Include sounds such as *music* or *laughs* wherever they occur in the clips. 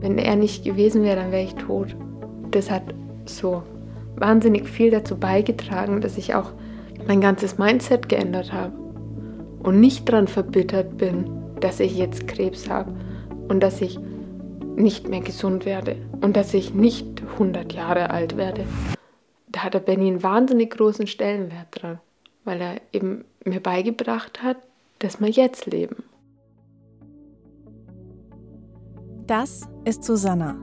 Wenn er nicht gewesen wäre, dann wäre ich tot. Das hat so wahnsinnig viel dazu beigetragen, dass ich auch mein ganzes Mindset geändert habe und nicht daran verbittert bin, dass ich jetzt Krebs habe und dass ich nicht mehr gesund werde und dass ich nicht 100 Jahre alt werde. Da hat der Benny einen wahnsinnig großen Stellenwert dran, weil er eben mir beigebracht hat, dass wir jetzt leben. Das ist Susanna.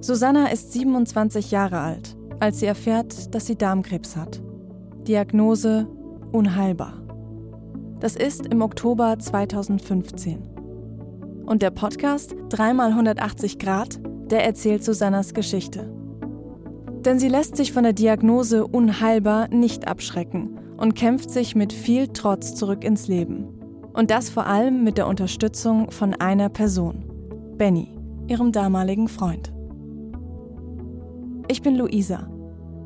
Susanna ist 27 Jahre alt, als sie erfährt, dass sie Darmkrebs hat. Diagnose unheilbar. Das ist im Oktober 2015. Und der Podcast 3x180 Grad, der erzählt Susannas Geschichte. Denn sie lässt sich von der Diagnose unheilbar nicht abschrecken und kämpft sich mit viel Trotz zurück ins Leben. Und das vor allem mit der Unterstützung von einer Person, Benny, ihrem damaligen Freund. Ich bin Luisa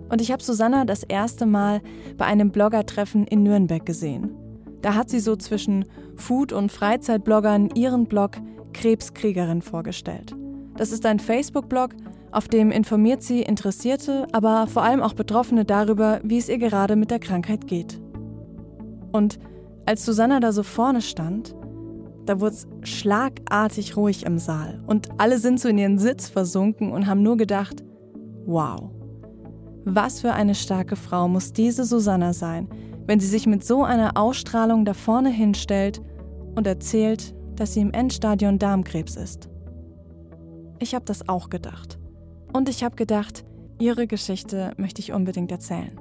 und ich habe Susanna das erste Mal bei einem Bloggertreffen in Nürnberg gesehen. Da hat sie so zwischen Food- und Freizeitbloggern ihren Blog Krebskriegerin vorgestellt. Das ist ein Facebook-Blog, auf dem informiert sie Interessierte, aber vor allem auch Betroffene darüber, wie es ihr gerade mit der Krankheit geht. Und als Susanna da so vorne stand, da wurde es schlagartig ruhig im Saal und alle sind so in ihren Sitz versunken und haben nur gedacht, wow, was für eine starke Frau muss diese Susanna sein, wenn sie sich mit so einer Ausstrahlung da vorne hinstellt und erzählt, dass sie im Endstadion Darmkrebs ist. Ich habe das auch gedacht. Und ich habe gedacht, ihre Geschichte möchte ich unbedingt erzählen.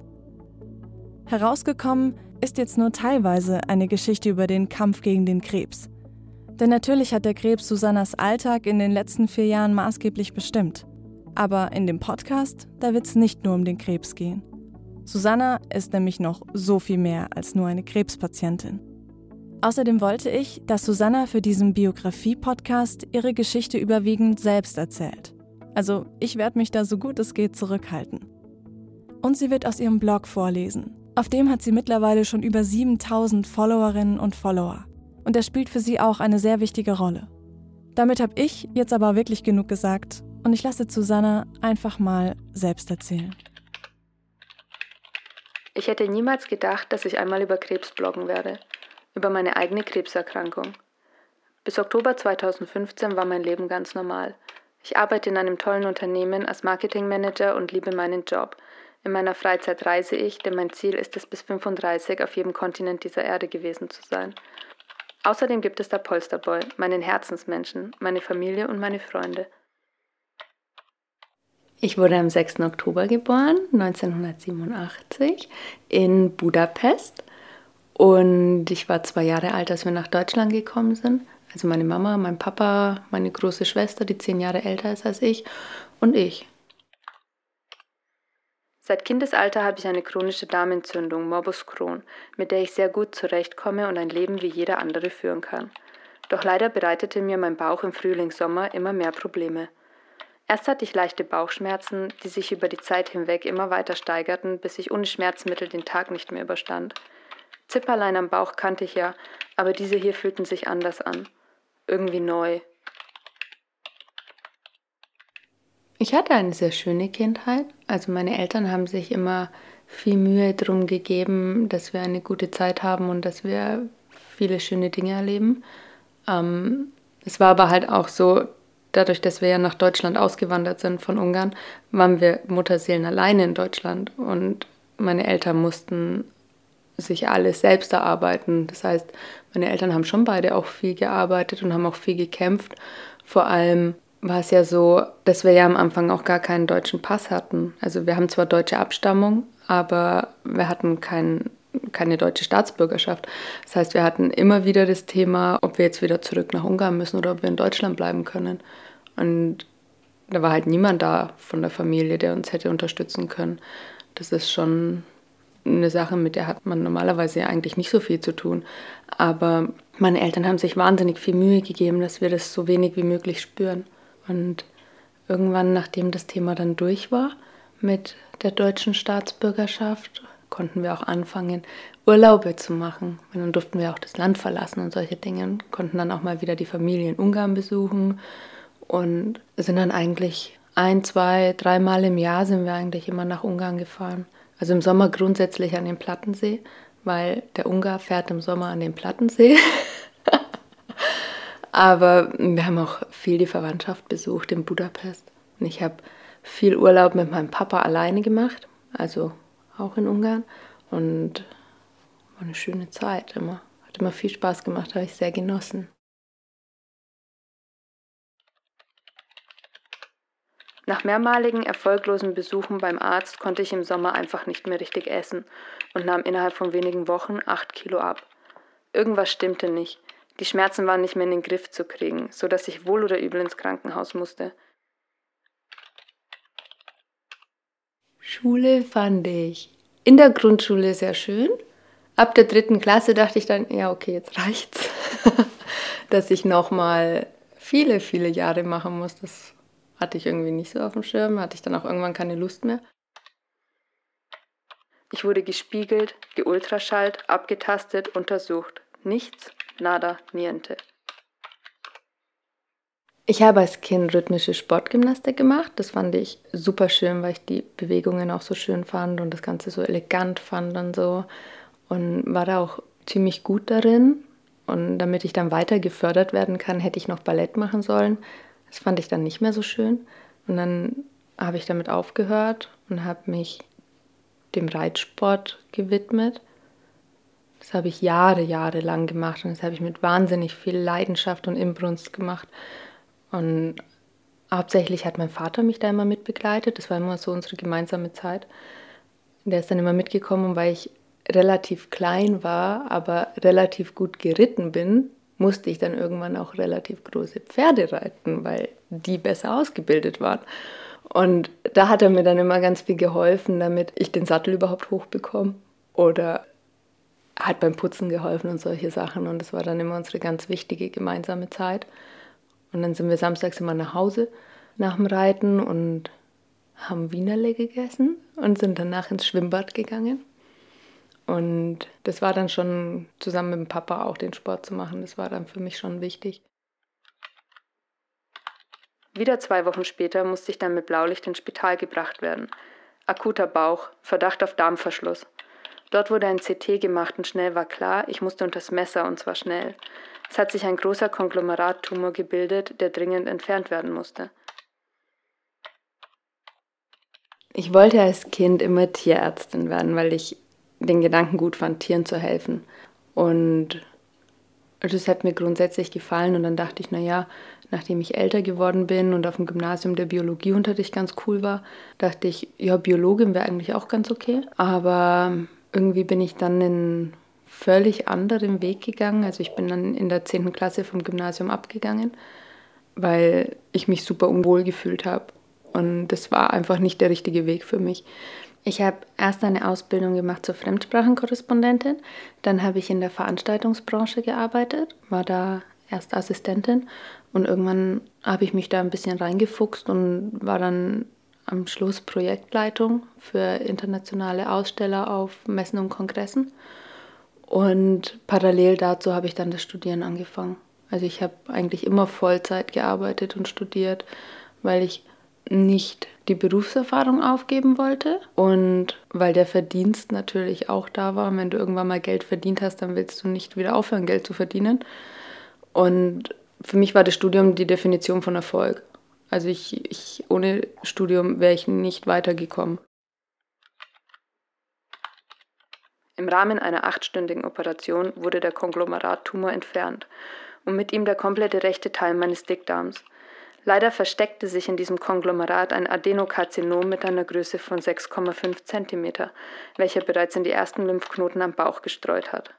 Herausgekommen ist jetzt nur teilweise eine Geschichte über den Kampf gegen den Krebs. Denn natürlich hat der Krebs Susannas Alltag in den letzten vier Jahren maßgeblich bestimmt. Aber in dem Podcast, da wird es nicht nur um den Krebs gehen. Susanna ist nämlich noch so viel mehr als nur eine Krebspatientin. Außerdem wollte ich, dass Susanna für diesen Biografie-Podcast ihre Geschichte überwiegend selbst erzählt. Also ich werde mich da so gut es geht zurückhalten. Und sie wird aus ihrem Blog vorlesen. Auf dem hat sie mittlerweile schon über 7000 Followerinnen und Follower. Und das spielt für sie auch eine sehr wichtige Rolle. Damit habe ich jetzt aber wirklich genug gesagt und ich lasse Susanna einfach mal selbst erzählen. Ich hätte niemals gedacht, dass ich einmal über Krebs bloggen werde, über meine eigene Krebserkrankung. Bis Oktober 2015 war mein Leben ganz normal. Ich arbeite in einem tollen Unternehmen als Marketingmanager und liebe meinen Job. In meiner Freizeit reise ich, denn mein Ziel ist es, bis 35 auf jedem Kontinent dieser Erde gewesen zu sein. Außerdem gibt es da Polsterboy, meinen Herzensmenschen, meine Familie und meine Freunde. Ich wurde am 6. Oktober geboren, 1987, in Budapest. Und ich war zwei Jahre alt, als wir nach Deutschland gekommen sind. Also meine Mama, mein Papa, meine große Schwester, die zehn Jahre älter ist als ich, und ich. Seit Kindesalter habe ich eine chronische Darmentzündung, Morbus Crohn, mit der ich sehr gut zurechtkomme und ein Leben wie jeder andere führen kann. Doch leider bereitete mir mein Bauch im Frühling-Sommer immer mehr Probleme. Erst hatte ich leichte Bauchschmerzen, die sich über die Zeit hinweg immer weiter steigerten, bis ich ohne Schmerzmittel den Tag nicht mehr überstand. Zipperlein am Bauch kannte ich ja, aber diese hier fühlten sich anders an. Irgendwie neu. Ich hatte eine sehr schöne Kindheit. Also meine Eltern haben sich immer viel Mühe drum gegeben, dass wir eine gute Zeit haben und dass wir viele schöne Dinge erleben. Ähm, es war aber halt auch so, dadurch, dass wir ja nach Deutschland ausgewandert sind von Ungarn, waren wir Mutterseelen alleine in Deutschland und meine Eltern mussten sich alles selbst erarbeiten. Das heißt, meine Eltern haben schon beide auch viel gearbeitet und haben auch viel gekämpft. Vor allem war es ja so, dass wir ja am Anfang auch gar keinen deutschen Pass hatten. Also wir haben zwar deutsche Abstammung, aber wir hatten keinen keine deutsche Staatsbürgerschaft. Das heißt, wir hatten immer wieder das Thema, ob wir jetzt wieder zurück nach Ungarn müssen oder ob wir in Deutschland bleiben können. Und da war halt niemand da von der Familie, der uns hätte unterstützen können. Das ist schon eine Sache, mit der hat man normalerweise ja eigentlich nicht so viel zu tun. Aber meine Eltern haben sich wahnsinnig viel Mühe gegeben, dass wir das so wenig wie möglich spüren. Und irgendwann, nachdem das Thema dann durch war mit der deutschen Staatsbürgerschaft, konnten wir auch anfangen, Urlaube zu machen. Und dann durften wir auch das Land verlassen und solche Dinge. Konnten dann auch mal wieder die Familie in Ungarn besuchen und sind dann eigentlich ein, zwei, dreimal im Jahr sind wir eigentlich immer nach Ungarn gefahren. Also im Sommer grundsätzlich an den Plattensee, weil der Ungar fährt im Sommer an den Plattensee. *laughs* Aber wir haben auch viel die Verwandtschaft besucht in Budapest. Und ich habe viel Urlaub mit meinem Papa alleine gemacht, also auch in Ungarn. Und war eine schöne Zeit immer. Hat immer viel Spaß gemacht, habe ich sehr genossen. Nach mehrmaligen erfolglosen Besuchen beim Arzt konnte ich im Sommer einfach nicht mehr richtig essen und nahm innerhalb von wenigen Wochen acht Kilo ab. Irgendwas stimmte nicht. Die Schmerzen waren nicht mehr in den Griff zu kriegen, so dass ich wohl oder übel ins Krankenhaus musste. Schule fand ich in der Grundschule sehr schön. Ab der dritten Klasse dachte ich dann, ja, okay, jetzt reicht's, *laughs* dass ich nochmal viele, viele Jahre machen muss. Das hatte ich irgendwie nicht so auf dem Schirm, hatte ich dann auch irgendwann keine Lust mehr. Ich wurde gespiegelt, geultraschallt, abgetastet, untersucht. Nichts, nada, niente. Ich habe als Kind rhythmische Sportgymnastik gemacht. Das fand ich super schön, weil ich die Bewegungen auch so schön fand und das Ganze so elegant fand und so. Und war da auch ziemlich gut darin. Und damit ich dann weiter gefördert werden kann, hätte ich noch Ballett machen sollen. Das fand ich dann nicht mehr so schön. Und dann habe ich damit aufgehört und habe mich dem Reitsport gewidmet. Das habe ich Jahre, Jahre lang gemacht und das habe ich mit wahnsinnig viel Leidenschaft und Inbrunst gemacht. Und hauptsächlich hat mein Vater mich da immer mitbegleitet. Das war immer so unsere gemeinsame Zeit. Der ist dann immer mitgekommen, weil ich relativ klein war, aber relativ gut geritten bin, musste ich dann irgendwann auch relativ große Pferde reiten, weil die besser ausgebildet waren. Und da hat er mir dann immer ganz viel geholfen, damit ich den Sattel überhaupt hochbekomme. Oder hat beim Putzen geholfen und solche Sachen. Und das war dann immer unsere ganz wichtige gemeinsame Zeit. Und dann sind wir samstags immer nach Hause nach dem Reiten und haben Wienerle gegessen und sind danach ins Schwimmbad gegangen. Und das war dann schon zusammen mit dem Papa auch den Sport zu machen. Das war dann für mich schon wichtig. Wieder zwei Wochen später musste ich dann mit Blaulicht ins Spital gebracht werden. Akuter Bauch, Verdacht auf Darmverschluss. Dort wurde ein CT gemacht und schnell war klar, ich musste unters Messer und zwar schnell. Es hat sich ein großer Konglomeratumor gebildet, der dringend entfernt werden musste. Ich wollte als Kind immer Tierärztin werden, weil ich den Gedanken gut fand, Tieren zu helfen. Und das hat mir grundsätzlich gefallen und dann dachte ich, naja, nachdem ich älter geworden bin und auf dem Gymnasium der Biologieunterricht ganz cool war, dachte ich, ja, Biologin wäre eigentlich auch ganz okay. Aber irgendwie bin ich dann einen völlig anderen Weg gegangen. Also ich bin dann in der 10. Klasse vom Gymnasium abgegangen, weil ich mich super unwohl gefühlt habe. Und das war einfach nicht der richtige Weg für mich. Ich habe erst eine Ausbildung gemacht zur Fremdsprachenkorrespondentin, dann habe ich in der Veranstaltungsbranche gearbeitet, war da erst Assistentin und irgendwann habe ich mich da ein bisschen reingefuchst und war dann am Schluss Projektleitung für internationale Aussteller auf Messen und Kongressen. Und parallel dazu habe ich dann das Studieren angefangen. Also ich habe eigentlich immer Vollzeit gearbeitet und studiert, weil ich nicht die Berufserfahrung aufgeben wollte und weil der Verdienst natürlich auch da war. Wenn du irgendwann mal Geld verdient hast, dann willst du nicht wieder aufhören, Geld zu verdienen. Und für mich war das Studium die Definition von Erfolg. Also ich, ich ohne Studium wäre ich nicht weitergekommen. Im Rahmen einer achtstündigen Operation wurde der Konglomerattumor entfernt und mit ihm der komplette rechte Teil meines Dickdarms – Leider versteckte sich in diesem Konglomerat ein Adenokarzinom mit einer Größe von 6,5 cm, welcher bereits in die ersten Lymphknoten am Bauch gestreut hat.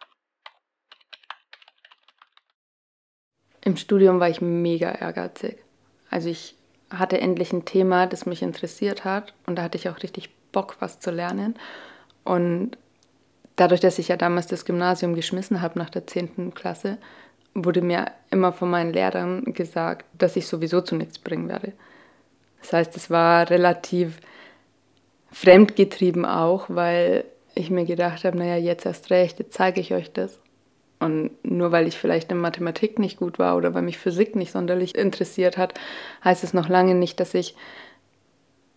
Im Studium war ich mega ehrgeizig. Also ich hatte endlich ein Thema, das mich interessiert hat und da hatte ich auch richtig Bock, was zu lernen. Und dadurch, dass ich ja damals das Gymnasium geschmissen habe nach der 10. Klasse, wurde mir immer von meinen Lehrern gesagt, dass ich sowieso zu nichts bringen werde. Das heißt, es war relativ fremdgetrieben auch, weil ich mir gedacht habe, naja, jetzt erst recht, jetzt zeige ich euch das. Und nur weil ich vielleicht in Mathematik nicht gut war oder weil mich Physik nicht sonderlich interessiert hat, heißt es noch lange nicht, dass ich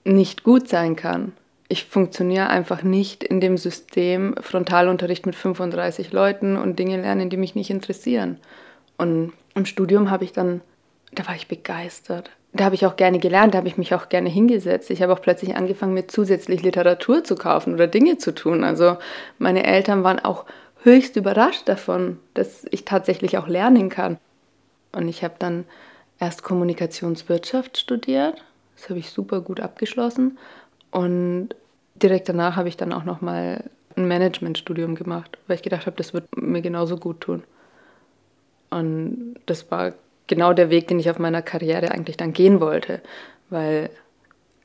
nicht gut sein kann. Ich funktioniere einfach nicht in dem System Frontalunterricht mit 35 Leuten und Dinge lernen, die mich nicht interessieren. Und im Studium habe ich dann, da war ich begeistert. Da habe ich auch gerne gelernt, da habe ich mich auch gerne hingesetzt. Ich habe auch plötzlich angefangen, mir zusätzlich Literatur zu kaufen oder Dinge zu tun. Also meine Eltern waren auch höchst überrascht davon, dass ich tatsächlich auch lernen kann. Und ich habe dann erst Kommunikationswirtschaft studiert. Das habe ich super gut abgeschlossen. Und direkt danach habe ich dann auch noch mal ein Managementstudium gemacht, weil ich gedacht habe, das wird mir genauso gut tun. Und das war genau der Weg, den ich auf meiner Karriere eigentlich dann gehen wollte, weil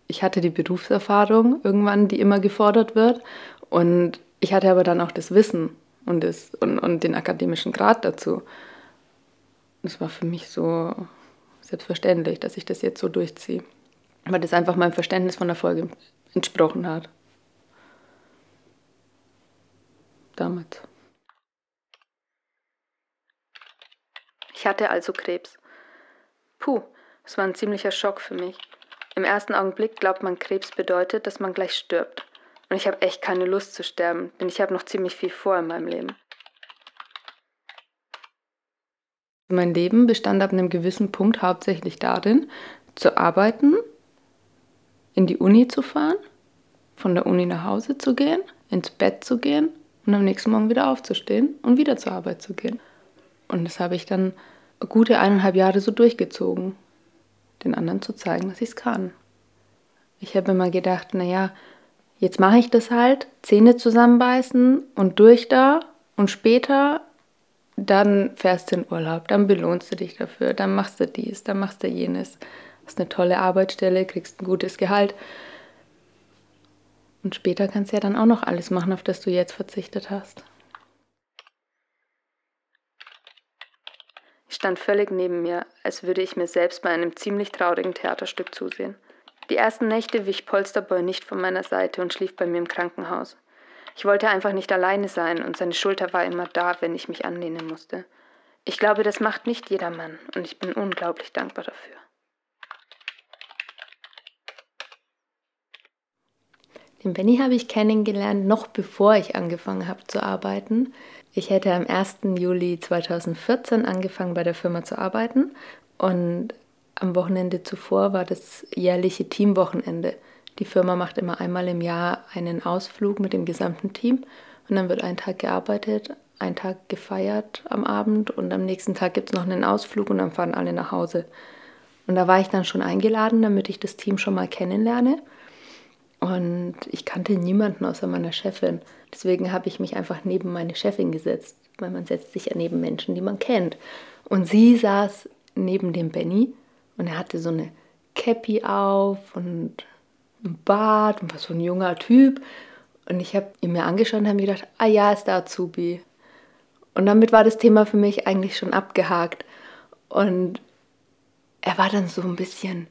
ich hatte die Berufserfahrung irgendwann, die immer gefordert wird. Und ich hatte aber dann auch das Wissen und, das, und, und den akademischen Grad dazu. Das war für mich so selbstverständlich, dass ich das jetzt so durchziehe, weil das einfach meinem Verständnis von Erfolg entsprochen hat. Damals. Ich hatte also Krebs. Puh, es war ein ziemlicher Schock für mich. Im ersten Augenblick glaubt man, Krebs bedeutet, dass man gleich stirbt. Und ich habe echt keine Lust zu sterben, denn ich habe noch ziemlich viel vor in meinem Leben. Mein Leben bestand ab einem gewissen Punkt hauptsächlich darin, zu arbeiten, in die Uni zu fahren, von der Uni nach Hause zu gehen, ins Bett zu gehen und am nächsten Morgen wieder aufzustehen und wieder zur Arbeit zu gehen. Und das habe ich dann gute eineinhalb Jahre so durchgezogen, den anderen zu zeigen, dass ich es kann. Ich habe immer gedacht, naja, Jetzt mache ich das halt, Zähne zusammenbeißen und durch da und später dann fährst du in Urlaub, dann belohnst du dich dafür, dann machst du dies, dann machst du jenes. Hast eine tolle Arbeitsstelle, kriegst ein gutes Gehalt. Und später kannst du ja dann auch noch alles machen, auf das du jetzt verzichtet hast. Ich stand völlig neben mir, als würde ich mir selbst bei einem ziemlich traurigen Theaterstück zusehen. Die ersten Nächte wich Polsterboy nicht von meiner Seite und schlief bei mir im Krankenhaus. Ich wollte einfach nicht alleine sein und seine Schulter war immer da, wenn ich mich anlehnen musste. Ich glaube, das macht nicht jeder Mann und ich bin unglaublich dankbar dafür. Den Benny habe ich kennengelernt, noch bevor ich angefangen habe zu arbeiten. Ich hätte am 1. Juli 2014 angefangen bei der Firma zu arbeiten und am Wochenende zuvor war das jährliche Teamwochenende. Die Firma macht immer einmal im Jahr einen Ausflug mit dem gesamten Team und dann wird ein Tag gearbeitet, ein Tag gefeiert am Abend und am nächsten Tag gibt es noch einen Ausflug und dann fahren alle nach Hause. Und da war ich dann schon eingeladen, damit ich das Team schon mal kennenlerne. Und ich kannte niemanden außer meiner Chefin. Deswegen habe ich mich einfach neben meine Chefin gesetzt, weil man setzt sich ja neben Menschen, die man kennt. Und sie saß neben dem Benny und er hatte so eine Cappy auf und ein Bart und war so ein junger Typ. Und ich habe ihn mir angeschaut und habe mir gedacht, ah ja, ist der Azubi. Und damit war das Thema für mich eigentlich schon abgehakt. Und er war dann so ein bisschen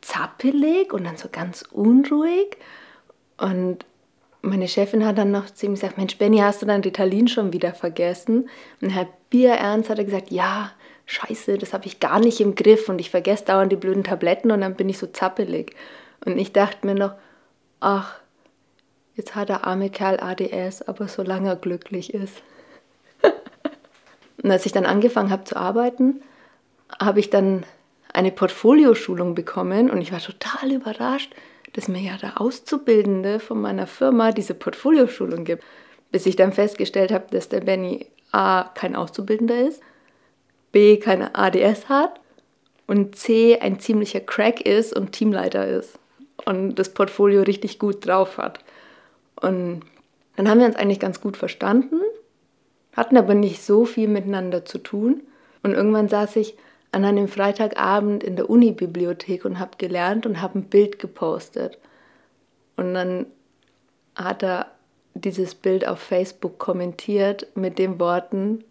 zappelig und dann so ganz unruhig. Und meine Chefin hat dann noch ihm gesagt, Mensch, Benny, hast du dein Ritalin schon wieder vergessen? Und Herr Bierernst hat er gesagt, ja, scheiße, das habe ich gar nicht im Griff und ich vergesse dauernd die blöden Tabletten und dann bin ich so zappelig. Und ich dachte mir noch, ach, jetzt hat der arme Kerl ADS, aber solange er glücklich ist. *laughs* und als ich dann angefangen habe zu arbeiten, habe ich dann eine Portfolioschulung bekommen und ich war total überrascht, dass mir ja der Auszubildende von meiner Firma diese Portfolioschulung gibt. Bis ich dann festgestellt habe, dass der Benny A kein Auszubildender ist B keine ADS hat und C ein ziemlicher Crack ist und Teamleiter ist und das Portfolio richtig gut drauf hat. Und dann haben wir uns eigentlich ganz gut verstanden, hatten aber nicht so viel miteinander zu tun. Und irgendwann saß ich an einem Freitagabend in der Uni-Bibliothek und habe gelernt und habe ein Bild gepostet. Und dann hat er dieses Bild auf Facebook kommentiert mit den Worten,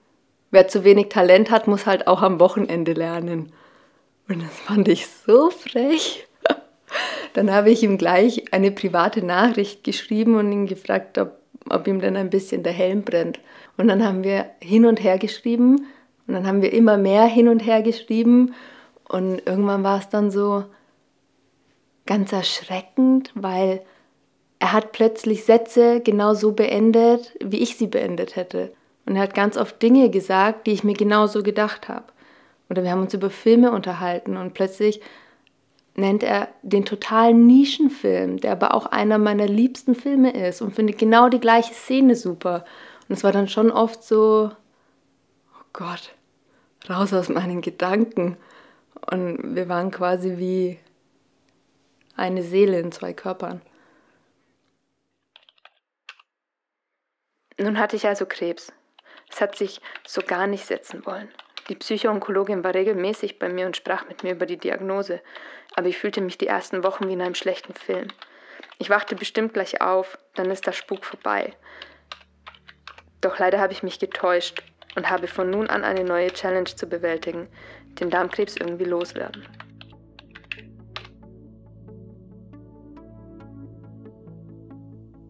wer zu wenig Talent hat, muss halt auch am Wochenende lernen. Und das fand ich so frech. *laughs* Dann habe ich ihm gleich eine private Nachricht geschrieben und ihn gefragt, ob, ob ihm dann ein bisschen der Helm brennt. Und dann haben wir hin und her geschrieben und dann haben wir immer mehr hin und her geschrieben und irgendwann war es dann so ganz erschreckend, weil er hat plötzlich Sätze genau so beendet, wie ich sie beendet hätte. Und er hat ganz oft Dinge gesagt, die ich mir genauso gedacht habe. Oder wir haben uns über Filme unterhalten und plötzlich nennt er den totalen Nischenfilm, der aber auch einer meiner liebsten Filme ist und findet genau die gleiche Szene super. Und es war dann schon oft so, oh Gott, raus aus meinen Gedanken. Und wir waren quasi wie eine Seele in zwei Körpern. Nun hatte ich also Krebs. Es hat sich so gar nicht setzen wollen. Die Psychoonkologin war regelmäßig bei mir und sprach mit mir über die Diagnose, aber ich fühlte mich die ersten Wochen wie in einem schlechten Film. Ich wachte bestimmt gleich auf, dann ist der Spuk vorbei. Doch leider habe ich mich getäuscht und habe von nun an eine neue Challenge zu bewältigen, den Darmkrebs irgendwie loswerden.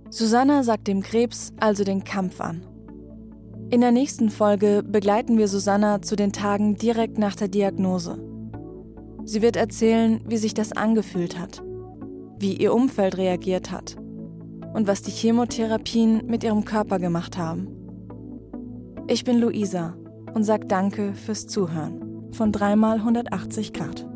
Susanna sagt dem Krebs also den Kampf an. In der nächsten Folge begleiten wir Susanna zu den Tagen direkt nach der Diagnose. Sie wird erzählen, wie sich das angefühlt hat, wie ihr Umfeld reagiert hat und was die Chemotherapien mit ihrem Körper gemacht haben. Ich bin Luisa und sage Danke fürs Zuhören von dreimal 180 Grad.